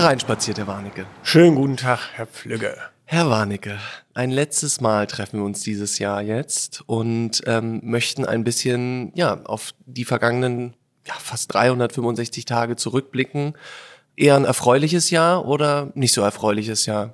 Hereinspaziert, Herr Warnecke. Schönen guten Tag, Herr Pflügge. Herr Warnecke, ein letztes Mal treffen wir uns dieses Jahr jetzt und ähm, möchten ein bisschen ja, auf die vergangenen ja, fast 365 Tage zurückblicken. Eher ein erfreuliches Jahr oder nicht so erfreuliches Jahr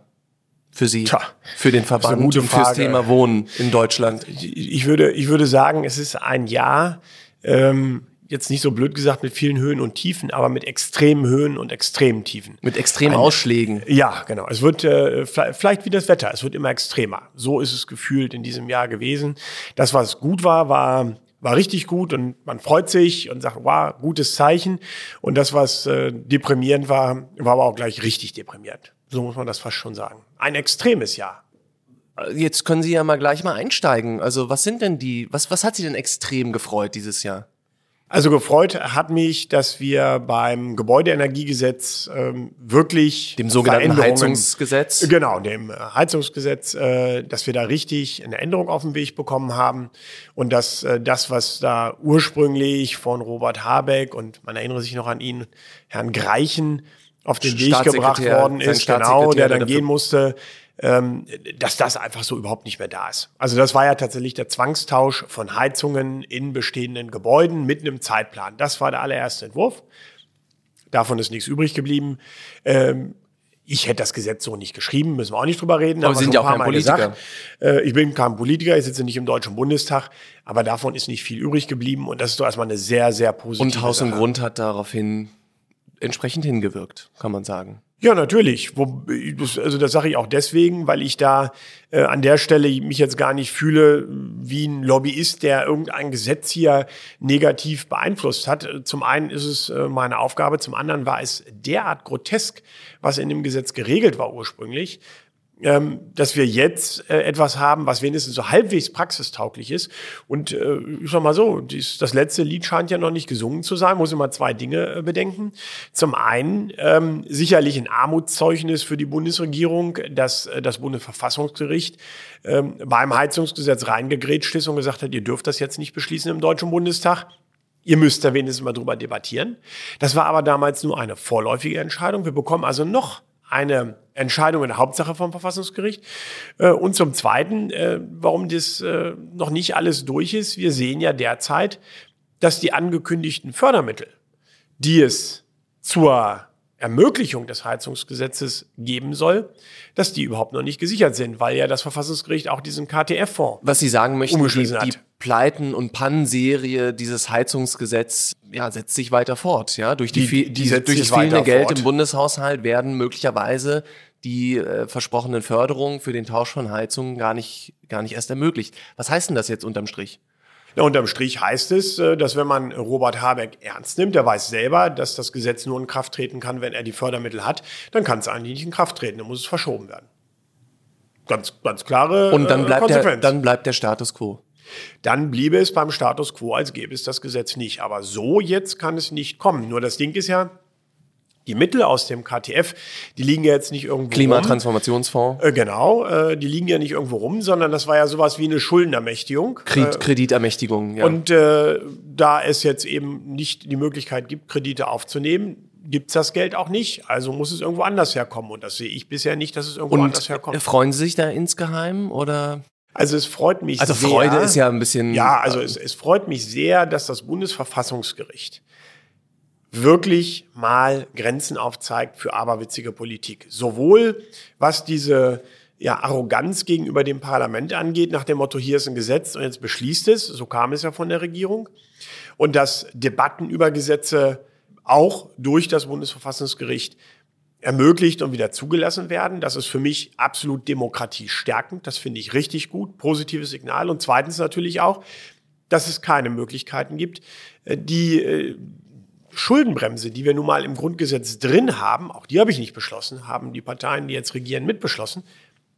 für Sie, Tja, für den Verband und fürs Frage. Thema Wohnen in Deutschland? Ich würde, ich würde sagen, es ist ein Jahr, ähm, jetzt nicht so blöd gesagt mit vielen Höhen und Tiefen, aber mit extremen Höhen und extremen Tiefen. Mit extremen Ausschlägen. Ja, genau. Es wird äh, vielleicht wie das Wetter, es wird immer extremer. So ist es gefühlt in diesem Jahr gewesen. Das, was gut war, war war richtig gut und man freut sich und sagt, wow, gutes Zeichen. Und das, was äh, deprimierend war, war aber auch gleich richtig deprimierend. So muss man das fast schon sagen. Ein extremes Jahr. Jetzt können Sie ja mal gleich mal einsteigen. Also was sind denn die, was, was hat Sie denn extrem gefreut dieses Jahr? Also gefreut hat mich, dass wir beim Gebäudeenergiegesetz ähm, wirklich dem sogenannten Heizungsgesetz? Genau dem Heizungsgesetz, äh, dass wir da richtig eine Änderung auf den Weg bekommen haben und dass äh, das, was da ursprünglich von Robert Habeck und man erinnere sich noch an ihn, Herrn Greichen auf den Weg gebracht worden ist, genau, der dann gehen musste, ähm, dass das einfach so überhaupt nicht mehr da ist. Also das war ja tatsächlich der Zwangstausch von Heizungen in bestehenden Gebäuden mit einem Zeitplan. Das war der allererste Entwurf. Davon ist nichts übrig geblieben. Ähm, ich hätte das Gesetz so nicht geschrieben, müssen wir auch nicht drüber reden. Aber Sie sind ja auch kein Politiker. Gesagt. Äh, ich bin kein Politiker, ich sitze nicht im Deutschen Bundestag, aber davon ist nicht viel übrig geblieben und das ist doch erstmal eine sehr, sehr positive Und Haus Sache. und Grund hat daraufhin entsprechend hingewirkt, kann man sagen. Ja, natürlich. Wo, also das sage ich auch deswegen, weil ich da äh, an der Stelle mich jetzt gar nicht fühle wie ein Lobbyist, der irgendein Gesetz hier negativ beeinflusst hat. Zum einen ist es äh, meine Aufgabe, zum anderen war es derart grotesk, was in dem Gesetz geregelt war ursprünglich, dass wir jetzt äh, etwas haben, was wenigstens so halbwegs praxistauglich ist. Und äh, ich sag mal so, dies, das letzte Lied scheint ja noch nicht gesungen zu sein, muss immer zwei Dinge äh, bedenken. Zum einen ähm, sicherlich ein Armutszeugnis für die Bundesregierung, dass äh, das Bundesverfassungsgericht ähm, beim Heizungsgesetz reingegrätscht ist und gesagt hat, ihr dürft das jetzt nicht beschließen im Deutschen Bundestag. Ihr müsst da wenigstens mal drüber debattieren. Das war aber damals nur eine vorläufige Entscheidung. Wir bekommen also noch eine Entscheidung in der Hauptsache vom Verfassungsgericht. Äh, und zum Zweiten, äh, warum das äh, noch nicht alles durch ist. Wir sehen ja derzeit, dass die angekündigten Fördermittel, die es zur Ermöglichung des Heizungsgesetzes geben soll, dass die überhaupt noch nicht gesichert sind, weil ja das Verfassungsgericht auch diesen KTF-Fonds Was Sie sagen möchten, die, die. Pleiten- und Pannenserie dieses Heizungsgesetz ja, setzt sich weiter fort. Ja? Durch, die, Die- viel- die durch das fehlende Geld fort. im Bundeshaushalt werden möglicherweise die äh, versprochenen Förderungen für den Tausch von Heizungen gar nicht, gar nicht erst ermöglicht. Was heißt denn das jetzt unterm Strich? Ja, unterm Strich heißt es, äh, dass wenn man Robert Habeck ernst nimmt, der weiß selber, dass das Gesetz nur in Kraft treten kann, wenn er die Fördermittel hat, dann kann es eigentlich nicht in Kraft treten, dann muss es verschoben werden. Ganz, ganz klare Und dann äh, bleibt, der, Konsequenz. dann bleibt der Status quo. dann bliebe es beim Status quo, als gäbe es das Gesetz nicht. Aber so jetzt kann es nicht kommen. Nur das Ding ist ja, die Mittel aus dem KTF, die liegen ja jetzt nicht irgendwo rum. Klimatransformationsfonds, Äh, genau, äh, die liegen ja nicht irgendwo rum, sondern das war ja sowas wie eine Schuldenermächtigung. Kredit, Kreditermächtigung. Ja. Und äh, da es jetzt eben nicht die Möglichkeit gibt, Kredite aufzunehmen, gibt's das Geld auch nicht. Also muss es irgendwo anders herkommen. Und das sehe ich bisher nicht, dass es irgendwo anders und herkommt. äh, freuen Sie sich da insgeheim oder? Also es freut mich Also sehr. Freude ist ja ein bisschen. Ja, also es, es freut mich sehr, dass das Bundesverfassungsgericht wirklich mal Grenzen aufzeigt für aberwitzige Politik. Sowohl was diese ja, Arroganz gegenüber dem Parlament angeht, nach dem Motto, hier ist ein Gesetz und jetzt beschließt es, so kam es ja von der Regierung, und dass Debatten über Gesetze auch durch das Bundesverfassungsgericht ermöglicht und wieder zugelassen werden. Das ist für mich absolut demokratiestärkend. Das finde ich richtig gut, positives Signal. Und zweitens natürlich auch, dass es keine Möglichkeiten gibt, äh, die äh, Schuldenbremse, die wir nun mal im Grundgesetz drin haben, auch die habe ich nicht beschlossen, haben die Parteien, die jetzt regieren, mitbeschlossen,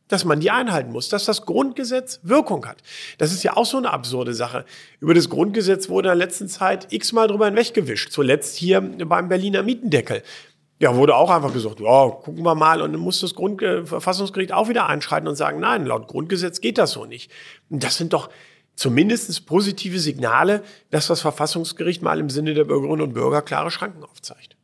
dass man die einhalten muss, dass das Grundgesetz Wirkung hat. Das ist ja auch so eine absurde Sache. Über das Grundgesetz wurde in der letzten Zeit x-mal drüber hinweggewischt. Zuletzt hier beim Berliner Mietendeckel. Ja, wurde auch einfach gesagt, ja, gucken wir mal. Und dann muss das Grundverfassungsgericht auch wieder einschreiten und sagen, nein, laut Grundgesetz geht das so nicht. Das sind doch zumindest positive Signale, dass das Verfassungsgericht mal im Sinne der Bürgerinnen und Bürger klare Schranken aufzeigt.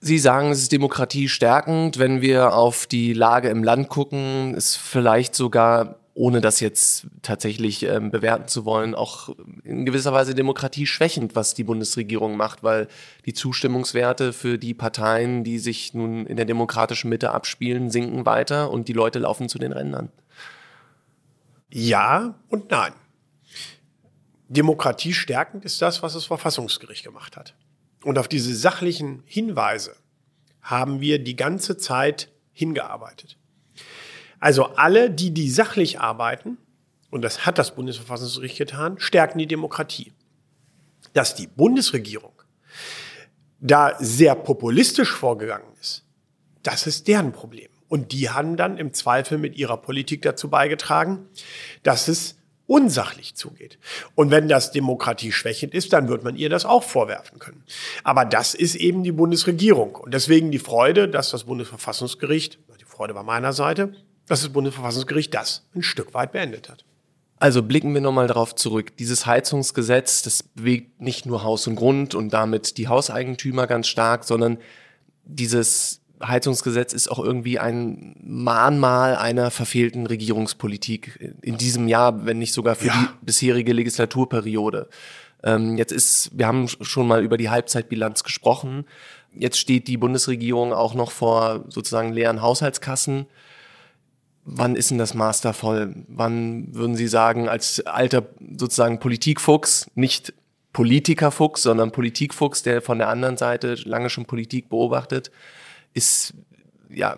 Sie sagen, es ist demokratiestärkend. Wenn wir auf die Lage im Land gucken, ist vielleicht sogar, ohne das jetzt tatsächlich ähm, bewerten zu wollen, auch in gewisser Weise demokratieschwächend, was die Bundesregierung macht, weil die Zustimmungswerte für die Parteien, die sich nun in der demokratischen Mitte abspielen, sinken weiter und die Leute laufen zu den Rändern. Ja und nein. Demokratiestärkend ist das, was das Verfassungsgericht gemacht hat. Und auf diese sachlichen Hinweise haben wir die ganze Zeit hingearbeitet. Also alle, die, die sachlich arbeiten, und das hat das Bundesverfassungsgericht getan, stärken die Demokratie. Dass die Bundesregierung da sehr populistisch vorgegangen ist, das ist deren Problem. Und die haben dann im Zweifel mit ihrer Politik dazu beigetragen, dass es unsachlich zugeht. Und wenn das Demokratie schwächend ist, dann wird man ihr das auch vorwerfen können. Aber das ist eben die Bundesregierung. Und deswegen die Freude, dass das Bundesverfassungsgericht, die Freude war meiner Seite, dass das Bundesverfassungsgericht das ein Stück weit beendet hat. Also blicken wir nochmal darauf zurück. Dieses Heizungsgesetz, das bewegt nicht nur Haus und Grund und damit die Hauseigentümer ganz stark, sondern dieses Heizungsgesetz ist auch irgendwie ein Mahnmal einer verfehlten Regierungspolitik in diesem Jahr, wenn nicht sogar für ja. die bisherige Legislaturperiode. Ähm, jetzt ist, wir haben schon mal über die Halbzeitbilanz gesprochen. Jetzt steht die Bundesregierung auch noch vor sozusagen leeren Haushaltskassen. Wann ist denn das Master voll? Wann würden Sie sagen, als alter sozusagen Politikfuchs, nicht Politikerfuchs, sondern Politikfuchs, der von der anderen Seite lange schon Politik beobachtet, ist, ja,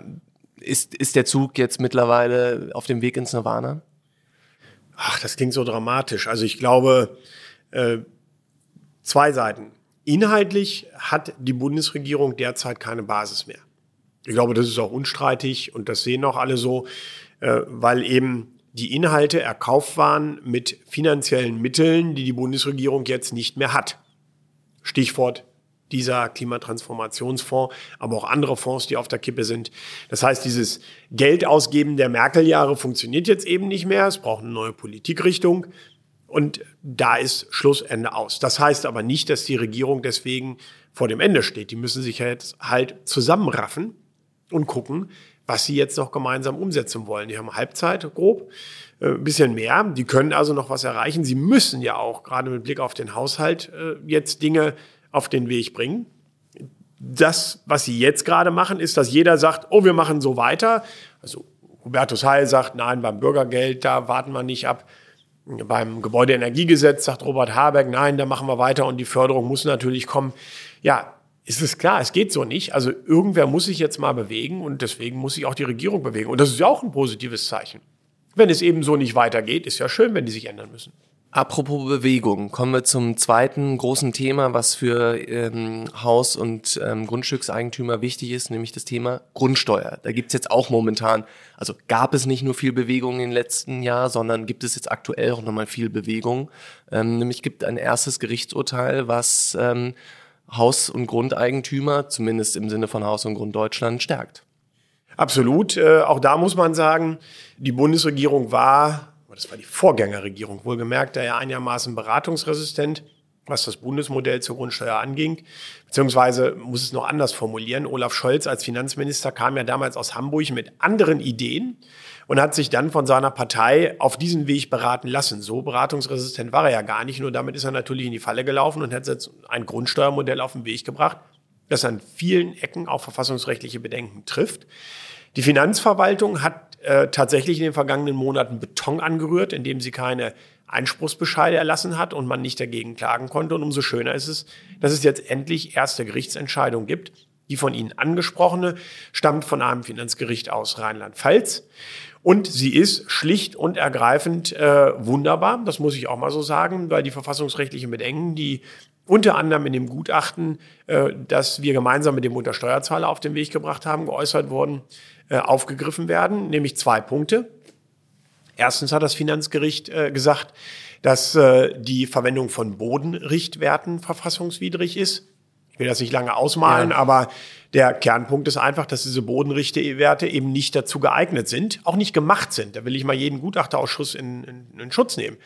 ist, ist der Zug jetzt mittlerweile auf dem Weg ins Nirvana? Ach, das klingt so dramatisch. Also ich glaube, äh, zwei Seiten. Inhaltlich hat die Bundesregierung derzeit keine Basis mehr. Ich glaube, das ist auch unstreitig und das sehen auch alle so, äh, weil eben die Inhalte erkauft waren mit finanziellen Mitteln, die die Bundesregierung jetzt nicht mehr hat. Stichwort dieser Klimatransformationsfonds, aber auch andere Fonds, die auf der Kippe sind. Das heißt, dieses Geldausgeben der Merkel-Jahre funktioniert jetzt eben nicht mehr. Es braucht eine neue Politikrichtung. Und da ist Schlussende aus. Das heißt aber nicht, dass die Regierung deswegen vor dem Ende steht. Die müssen sich jetzt halt zusammenraffen und gucken, was sie jetzt noch gemeinsam umsetzen wollen. Die haben Halbzeit grob, äh, ein bisschen mehr. Die können also noch was erreichen. Sie müssen ja auch, gerade mit Blick auf den Haushalt, äh, jetzt Dinge auf den Weg bringen. Das, was sie jetzt gerade machen, ist, dass jeder sagt, oh, wir machen so weiter. Also Hubertus Heil sagt, nein, beim Bürgergeld, da warten wir nicht ab. Beim Gebäudeenergiegesetz sagt Robert Habeck, nein, da machen wir weiter und die Förderung muss natürlich kommen. Ja, ist es klar, es geht so nicht. Also irgendwer muss sich jetzt mal bewegen und deswegen muss sich auch die Regierung bewegen. Und das ist ja auch ein positives Zeichen. Wenn es eben so nicht weitergeht, ist ja schön, wenn die sich ändern müssen. Apropos Bewegung, kommen wir zum zweiten großen Thema, was für ähm, Haus- und ähm, Grundstückseigentümer wichtig ist, nämlich das Thema Grundsteuer. Da gibt's jetzt auch momentan, also gab es nicht nur viel Bewegung im letzten Jahr, sondern gibt es jetzt aktuell auch nochmal viel Bewegung. Ähm, nämlich gibt ein erstes Gerichtsurteil, was ähm, Haus- und Grundeigentümer, zumindest im Sinne von Haus und Grund Deutschland, stärkt. Absolut. Äh, auch da muss man sagen, die Bundesregierung war das war die Vorgängerregierung, wohlgemerkt, da ja einigermaßen beratungsresistent, was das Bundesmodell zur Grundsteuer anging. Beziehungsweise muss es noch anders formulieren. Olaf Scholz als Finanzminister kam ja damals aus Hamburg mit anderen Ideen und hat sich dann von seiner Partei auf diesen Weg beraten lassen. So beratungsresistent war er ja gar nicht. Nur damit ist er natürlich in die Falle gelaufen und hat jetzt ein Grundsteuermodell auf den Weg gebracht, das an vielen Ecken auch verfassungsrechtliche Bedenken trifft. Die Finanzverwaltung hat äh, tatsächlich in den vergangenen Monaten Beton angerührt, indem sie keine Einspruchsbescheide erlassen hat und man nicht dagegen klagen konnte. Und umso schöner ist es, dass es jetzt endlich erste Gerichtsentscheidung gibt. Die von Ihnen angesprochene stammt von einem Finanzgericht aus Rheinland-Pfalz. Und sie ist schlicht und ergreifend äh, wunderbar, das muss ich auch mal so sagen, weil die verfassungsrechtlichen Bedenken, die unter anderem in dem Gutachten, äh, das wir gemeinsam mit dem Untersteuerzahler auf den Weg gebracht haben, geäußert wurden, äh, aufgegriffen werden, nämlich zwei Punkte. Erstens hat das Finanzgericht äh, gesagt, dass äh, die Verwendung von Bodenrichtwerten verfassungswidrig ist. Ich will das nicht lange ausmalen, ja. aber der Kernpunkt ist einfach, dass diese Bodenrichtwerte eben nicht dazu geeignet sind, auch nicht gemacht sind. Da will ich mal jeden Gutachterausschuss in, in, in Schutz nehmen.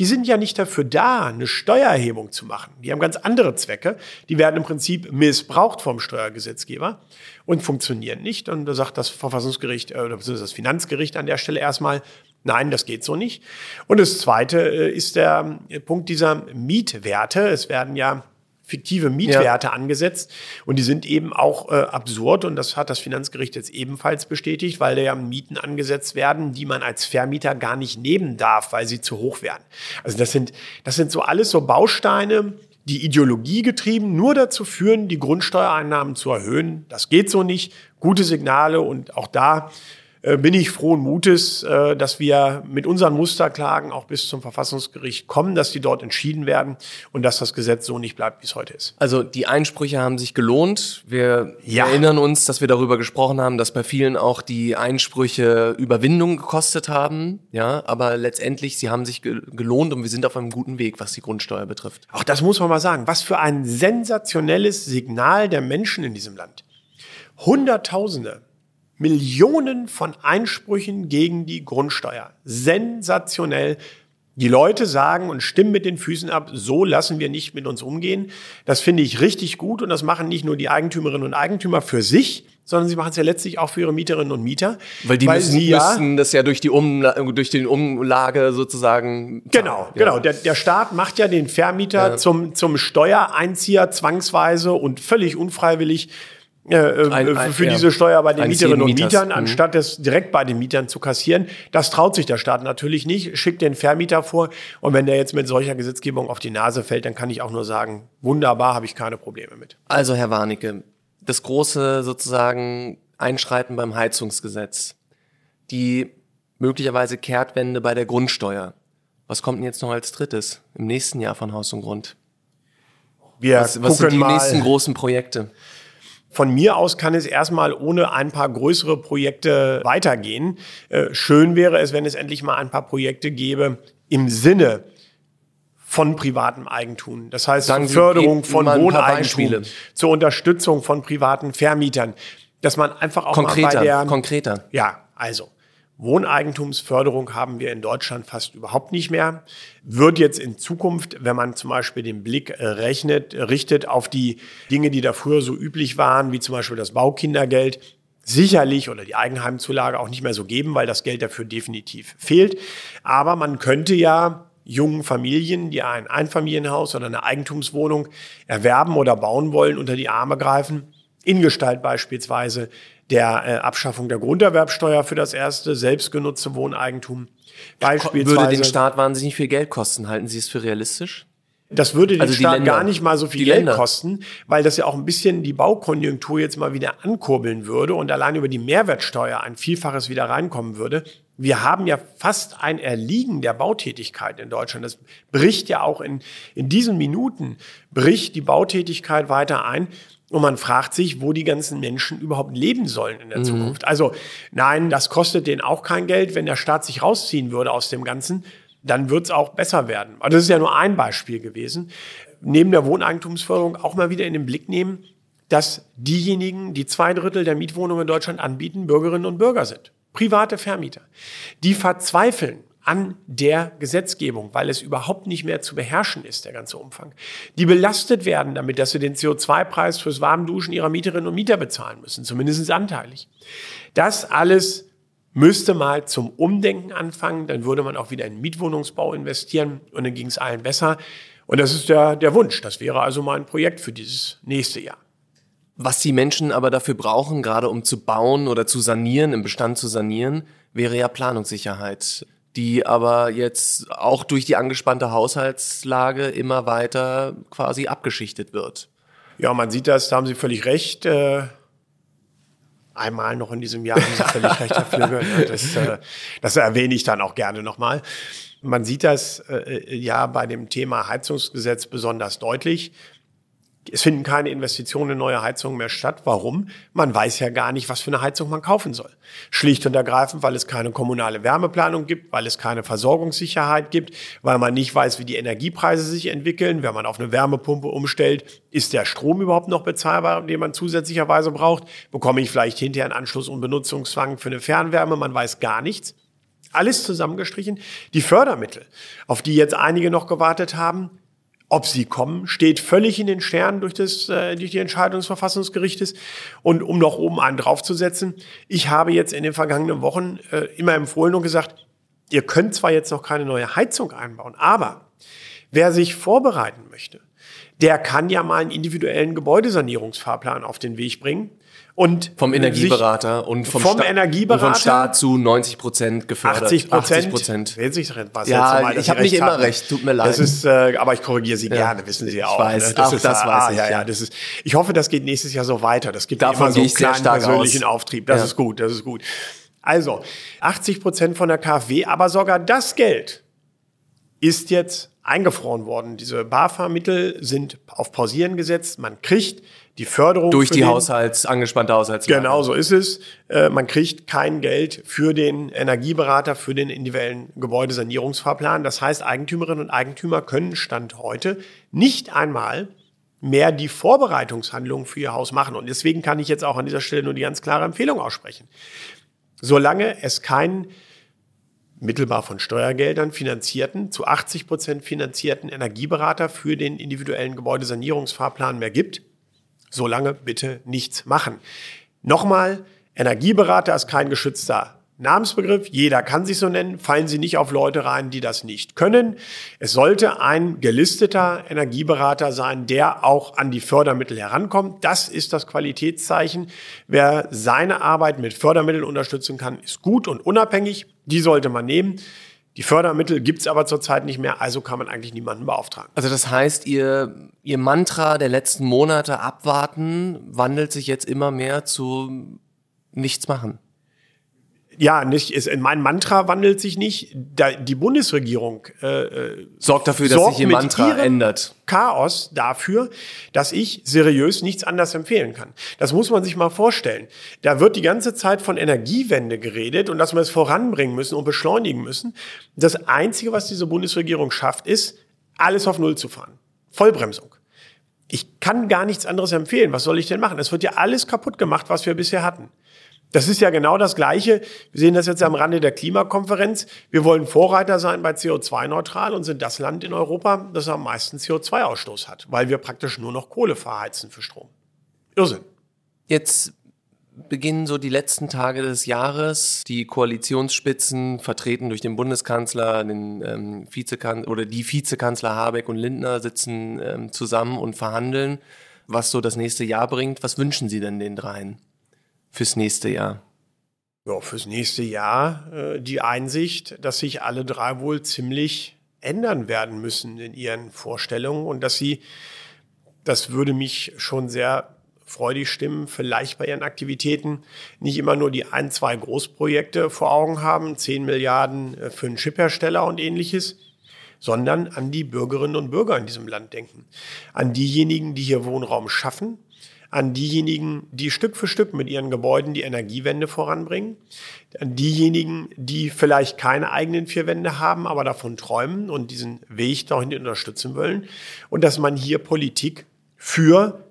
die sind ja nicht dafür da, eine Steuererhebung zu machen. Die haben ganz andere Zwecke. Die werden im Prinzip missbraucht vom Steuergesetzgeber und funktionieren nicht. Und da sagt das Verfassungsgericht äh, oder das Finanzgericht an der Stelle erstmal, nein, das geht so nicht. Und das Zweite äh, ist der Punkt dieser Mietwerte. Es werden ja fiktive Mietwerte ja. angesetzt und die sind eben auch äh, absurd und das hat das Finanzgericht jetzt ebenfalls bestätigt, weil da ja Mieten angesetzt werden, die man als Vermieter gar nicht nehmen darf, weil sie zu hoch werden. Also das sind das sind so alles so Bausteine, die Ideologie getrieben nur dazu führen, die Grundsteuereinnahmen zu erhöhen. Das geht so nicht. Gute Signale und auch da bin ich frohen Mutes, äh, dass wir mit unseren Musterklagen auch bis zum Verfassungsgericht kommen, dass die dort entschieden werden und dass das Gesetz so nicht bleibt, wie es heute ist. Also die Einsprüche haben sich gelohnt. Wir ja. erinnern uns, dass wir darüber gesprochen haben, dass bei vielen auch die Einsprüche Überwindung gekostet haben. Ja, aber letztendlich, sie haben sich gelohnt und wir sind auf einem guten Weg, was die Grundsteuer betrifft. Auch das muss man mal sagen. Was für ein sensationelles Signal der Menschen in diesem Land. Hunderttausende Millionen von Einsprüchen gegen die Grundsteuer. Sensationell. Die Leute sagen und stimmen mit den Füßen ab, so lassen wir nicht mit uns umgehen. Das finde ich richtig gut und das machen nicht nur die Eigentümerinnen und Eigentümer für sich, sondern sie machen es ja letztlich auch für ihre Mieterinnen und Mieter. Weil die weil müssen, sie ja, müssen das ja durch die Umla durch den Umlage sozusagen. Genau, ja. genau. Der, der Staat macht ja den Vermieter ja. zum, zum Steuereinzieher zwangsweise und völlig unfreiwillig äh, äh, ein, ein, für ja, diese Steuer bei den Mieterinnen und Mietern, mhm. anstatt es direkt bei den Mietern zu kassieren. Das traut sich der Staat natürlich nicht, schickt den Vermieter vor. Und wenn der jetzt mit solcher Gesetzgebung auf die Nase fällt, dann kann ich auch nur sagen, wunderbar, habe ich keine Probleme mit. Also, Herr Warnecke, das große sozusagen Einschreiten beim Heizungsgesetz, die möglicherweise Kehrtwende bei der Grundsteuer. Was kommt denn jetzt noch als drittes im nächsten Jahr von Haus und Grund? Wir was, was sind die mal. nächsten großen Projekte? Von mir aus kann es erstmal ohne ein paar größere Projekte weitergehen. Äh, schön wäre es, wenn es endlich mal ein paar Projekte gäbe im Sinne von privatem Eigentum. Das heißt, Sagen zur Förderung von Wohneigentum, zur Unterstützung von privaten Vermietern. Dass man einfach auch konkreter, mal bei der... Konkreter. Ja, also. Wohneigentumsförderung haben wir in Deutschland fast überhaupt nicht mehr. Wird jetzt in Zukunft, wenn man zum Beispiel den Blick äh, rechnet, richtet auf die Dinge, die da früher so üblich waren, wie zum Beispiel das Baukindergeld, sicherlich oder die Eigenheimzulage auch nicht mehr so geben, weil das Geld dafür definitiv fehlt. Aber man könnte ja jungen Familien, die ein Einfamilienhaus oder eine Eigentumswohnung erwerben oder bauen wollen, unter die Arme greifen, in Gestalt beispielsweise der äh, Abschaffung der Grunderwerbsteuer für das erste selbstgenutzte Wohneigentum. Beispielsweise, würde den Staat wahnsinnig viel Geld kosten. Halten Sie es für realistisch? Das würde den also Staat Länder, gar nicht mal so viel Geld Länder. kosten, weil das ja auch ein bisschen die Baukonjunktur jetzt mal wieder ankurbeln würde und allein über die Mehrwertsteuer ein Vielfaches wieder reinkommen würde. Wir haben ja fast ein Erliegen der Bautätigkeit in Deutschland. Das bricht ja auch in, in diesen Minuten, bricht die Bautätigkeit weiter ein. Und man fragt sich, wo die ganzen Menschen überhaupt leben sollen in der mhm. Zukunft. Also nein, das kostet denen auch kein Geld. Wenn der Staat sich rausziehen würde aus dem Ganzen, dann wird es auch besser werden. Aber das ist ja nur ein Beispiel gewesen. Neben der Wohneigentumsförderung auch mal wieder in den Blick nehmen, dass diejenigen, die zwei Drittel der Mietwohnungen in Deutschland anbieten, Bürgerinnen und Bürger sind. Private Vermieter. Die verzweifeln an der Gesetzgebung, weil es überhaupt nicht mehr zu beherrschen ist, der ganze Umfang. Die belastet werden damit, dass sie den CO2-Preis fürs Warmduschen ihrer Mieterinnen und Mieter bezahlen müssen, zumindest anteilig. Das alles müsste mal zum Umdenken anfangen, dann würde man auch wieder in Mietwohnungsbau investieren und dann ging es allen besser. Und das ist der, der Wunsch. Das wäre also mal ein Projekt für dieses nächste Jahr. Was die Menschen aber dafür brauchen, gerade um zu bauen oder zu sanieren, im Bestand zu sanieren, wäre ja Planungssicherheit die aber jetzt auch durch die angespannte Haushaltslage immer weiter quasi abgeschichtet wird. Ja, man sieht das, da haben Sie völlig recht. Äh, einmal noch in diesem Jahr haben Sie völlig recht, Herr Flügge. Das, äh, das erwähne ich dann auch gerne nochmal. Man sieht das äh, ja bei dem Thema Heizungsgesetz besonders deutlich. Es finden keine Investitionen in neue Heizungen mehr statt. Warum? Man weiß ja gar nicht, was für eine Heizung man kaufen soll. Schlicht und ergreifend, weil es keine kommunale Wärmeplanung gibt, weil es keine Versorgungssicherheit gibt, weil man nicht weiß, wie die Energiepreise sich entwickeln. Wenn man auf eine Wärmepumpe umstellt, ist der Strom überhaupt noch bezahlbar, den man zusätzlicherweise braucht? Bekomme ich vielleicht hinterher einen Anschluss- und Benutzungszwang für eine Fernwärme? Man weiß gar nichts. Alles zusammengestrichen. Die Fördermittel, auf die jetzt einige noch gewartet haben, ob sie kommen, steht völlig in den Sternen durch, das, äh, durch die Entscheidung des Verfassungsgerichtes. Und um noch oben einen draufzusetzen, ich habe jetzt in den vergangenen Wochen äh, immer empfohlen und gesagt, ihr könnt zwar jetzt noch keine neue Heizung einbauen, aber wer sich vorbereiten möchte, der kann ja mal einen individuellen Gebäudesanierungsfahrplan auf den Weg bringen. Und vom Energieberater und vom, vom Sta Energieberater und vom Staat zu 90 Prozent gefördert. 80 Prozent. 80 Prozent. Ja, Mal, ich habe nicht immer recht. Tut mir leid. Das ist, äh, aber ich korrigiere Sie ja. gerne, wissen Sie ja auch. Ich weiß. Ne? Das, auch ist, das ah, weiß ich. Ja, ja, das ist. Ich hoffe, das geht nächstes Jahr so weiter. Das gibt Davon immer so einen kleinen persönlichen aus. Auftrieb. Das Ja. ist gut. Das ist gut. Also 80 Prozent von der KfW, aber sogar das Geld ist jetzt eingefroren worden. Diese BAFA-Mittel sind auf Pausieren gesetzt. Man kriegt die Förderung Durch die den- Haushalts, angespannte Haushaltslage. Genau so ist es. Äh, Man kriegt kein Geld für den Energieberater, für den individuellen Gebäudesanierungsfahrplan. Das heißt, Eigentümerinnen und Eigentümer können Stand heute nicht einmal mehr die Vorbereitungshandlungen für ihr Haus machen. Und deswegen kann ich jetzt auch an dieser Stelle nur die ganz klare Empfehlung aussprechen. Solange es keinen mittelbar von Steuergeldern finanzierten, zu 80 Prozent finanzierten Energieberater für den individuellen Gebäudesanierungsfahrplan mehr gibt, solange bitte nichts machen. Nochmal, Energieberater ist kein geschützter Namensbegriff. Jeder kann sich so nennen. Fallen Sie nicht auf Leute rein, die das nicht können. Es sollte ein gelisteter Energieberater sein, der auch an die Fördermittel herankommt. Das ist das Qualitätszeichen. Wer seine Arbeit mit Fördermitteln unterstützen kann, ist gut und unabhängig. Die sollte man nehmen. Die Fördermittel gibt's aber zurzeit nicht mehr, also kann man eigentlich niemanden beauftragen. Also das heißt, ihr, ihr Mantra der letzten Monate abwarten wandelt sich jetzt immer mehr zu nichts machen. Ja, nicht, ist, mein Mantra wandelt sich nicht. Da, die Bundesregierung äh, Sorgt dafür, dass Sorgt sich ihr Mantra ändert. Chaos dafür, dass ich seriös nichts anderes empfehlen kann. Das muss man sich mal vorstellen. Da wird die ganze Zeit von Energiewende geredet und dass wir es voranbringen müssen und beschleunigen müssen. Das Einzige, was diese Bundesregierung schafft, ist, alles auf Null zu fahren. Vollbremsung. Ich kann gar nichts anderes empfehlen. Was soll ich denn machen? Es wird ja alles kaputt gemacht, was wir bisher hatten. Das ist ja genau das Gleiche. Wir sehen das jetzt am Rande der Klimakonferenz. Wir wollen Vorreiter sein bei CO2-neutral und sind das Land in Europa, das am meisten CO2-Ausstoß hat, weil wir praktisch nur noch Kohle verheizen für Strom. Irrsinn. Jetzt beginnen so die letzten Tage des Jahres. Die Koalitionsspitzen, vertreten durch den Bundeskanzler, den ähm, Vizekanzler oder die Vizekanzler Habeck und Lindner sitzen ähm, zusammen und verhandeln, was so das nächste Jahr bringt. Was wünschen Sie denn den dreien fürs nächste Jahr? Ja, fürs nächste Jahr äh, die Einsicht, dass sich alle drei wohl ziemlich ändern werden müssen in ihren Vorstellungen und dass sie, das würde mich schon sehr freudig stimmen, vielleicht bei ihren Aktivitäten nicht immer nur die ein, zwei Großprojekte vor Augen haben, 10 Milliarden äh, für einen Chiphersteller und ähnliches, sondern an die Bürgerinnen und Bürger in diesem Land denken. An diejenigen, die hier Wohnraum schaffen, an diejenigen, die Stück für Stück mit ihren Gebäuden die Energiewende voranbringen, an diejenigen, die vielleicht keine eigenen vier Wände haben, aber davon träumen und diesen Weg dahin unterstützen wollen und dass man hier Politik für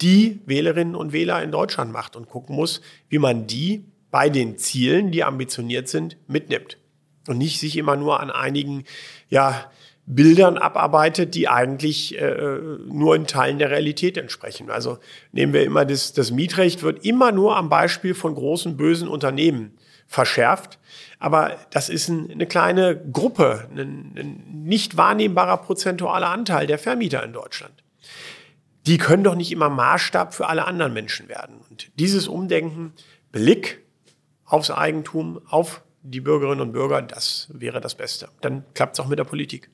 die Wählerinnen und Wähler in Deutschland macht und gucken muss, wie man die bei den Zielen, die ambitioniert sind, mitnimmt. Und nicht sich immer nur an einigen, ja, Bildern abarbeitet, die eigentlich äh, nur in Teilen der Realität entsprechen. Also nehmen wir immer das, das Mietrecht wird immer nur am Beispiel von großen bösen Unternehmen verschärft. Aber das ist ein, eine kleine Gruppe, ein, ein nicht wahrnehmbarer prozentualer Anteil der Vermieter in Deutschland die können doch nicht immer Maßstab für alle anderen Menschen werden. Und dieses Umdenken, Blick aufs Eigentum, auf die Bürgerinnen und Bürger, das wäre das Beste. Dann klappt es auch mit der Politik.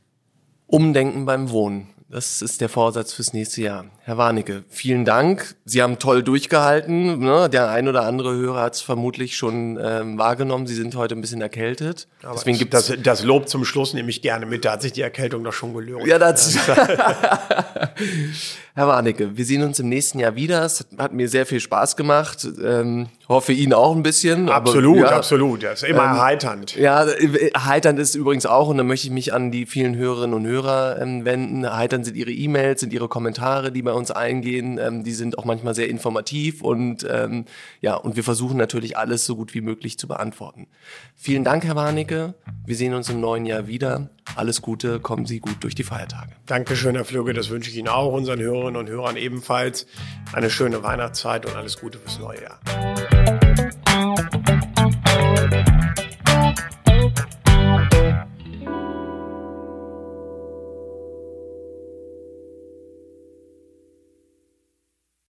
Umdenken beim Wohnen. Das ist der Vorsatz fürs nächste Jahr. Herr Warnecke, vielen Dank. Sie haben toll durchgehalten. Ne? Der ein oder andere Hörer hat es vermutlich schon ähm, wahrgenommen. Sie sind heute ein bisschen erkältet. Aber Deswegen gibt das, das Lob zum Schluss nehme ich gerne mit. Da hat sich die Erkältung doch schon gelohnt. Ja, das. Herr Warnecke, wir sehen uns im nächsten Jahr wieder. Es hat mir sehr viel Spaß gemacht. Ähm, hoffe Ihnen auch ein bisschen. aber absolut, ja, absolut. Das ist immer Ähm, erheiternd. Ja, heiternd ist übrigens auch, und da möchte ich mich an die vielen Hörerinnen und Hörer ähm, wenden. Heiternd sind Ihre E-Mails, sind Ihre Kommentare, die bei uns eingehen. Ähm, die sind auch manchmal sehr informativ und ähm, ja, und wir versuchen natürlich alles so gut wie möglich zu beantworten. Vielen Dank, Herr Warnecke. Wir sehen uns im neuen Jahr wieder. Alles Gute, kommen Sie gut durch die Feiertage. Dankeschön, Herr Flügge. Das wünsche ich Ihnen auch, unseren Hörerinnen und Hörern ebenfalls. Eine schöne Weihnachtszeit und alles Gute fürs neue Jahr.